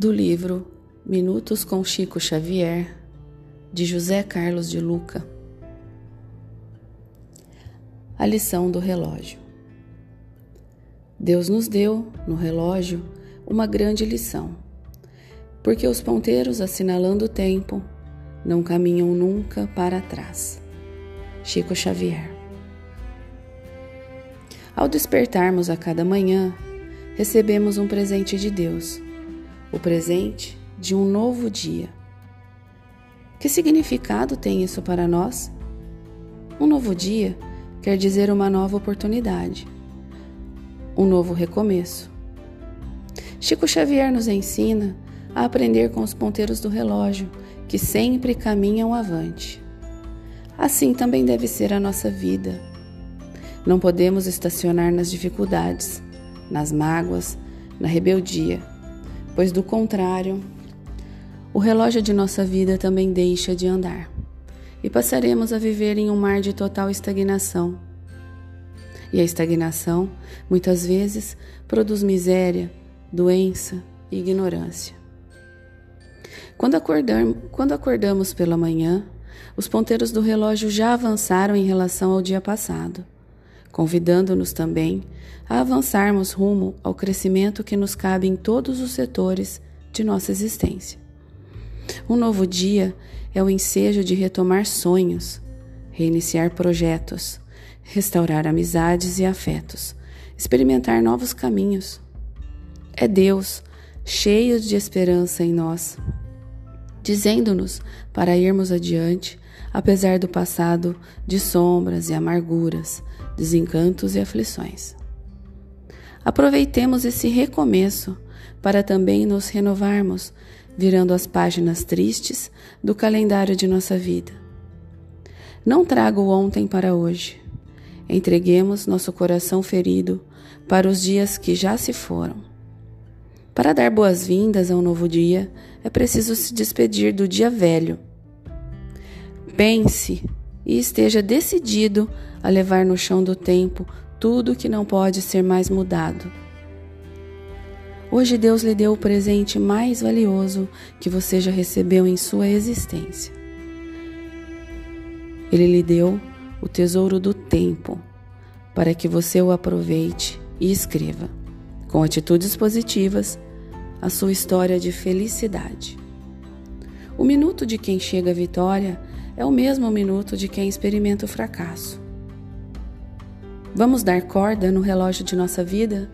do livro Minutos com Chico Xavier, de José Carlos de Luca. A lição do relógio. Deus nos deu, no relógio, uma grande lição, porque os ponteiros assinalando o tempo não caminham nunca para trás. Chico Xavier. Ao despertarmos a cada manhã, recebemos um presente de Deus, o presente de um novo dia. Que significado tem isso para nós? Um novo dia quer dizer uma nova oportunidade, um novo recomeço. Chico Xavier nos ensina a aprender com os ponteiros do relógio que sempre caminham avante. Assim também deve ser a nossa vida. Não podemos estacionar nas dificuldades, nas mágoas, na rebeldia, pois do contrário, o relógio de nossa vida também deixa de andar e passaremos a viver em um mar de total estagnação. E a estagnação, muitas vezes, produz miséria, doença e ignorância. Quando, acordam, quando acordamos pela manhã, os ponteiros do relógio já avançaram em relação ao dia passado convidando-nos também a avançarmos rumo ao crescimento que nos cabe em todos os setores de nossa existência. Um novo dia é o ensejo de retomar sonhos, reiniciar projetos, restaurar amizades e afetos, experimentar novos caminhos. É Deus, cheio de esperança em nós, dizendo-nos para irmos adiante, apesar do passado de sombras e amarguras, desencantos e aflições. Aproveitemos esse recomeço para também nos renovarmos, virando as páginas tristes do calendário de nossa vida. Não traga o ontem para hoje. Entreguemos nosso coração ferido para os dias que já se foram. Para dar boas-vindas a um novo dia, é preciso se despedir do dia velho. Pense e esteja decidido a levar no chão do tempo tudo que não pode ser mais mudado. Hoje Deus lhe deu o presente mais valioso que você já recebeu em sua existência. Ele lhe deu o tesouro do tempo para que você o aproveite e escreva, com atitudes positivas, a sua história de felicidade. O minuto de quem chega à vitória é o mesmo minuto de quem experimenta o fracasso. Vamos dar corda no relógio de nossa vida?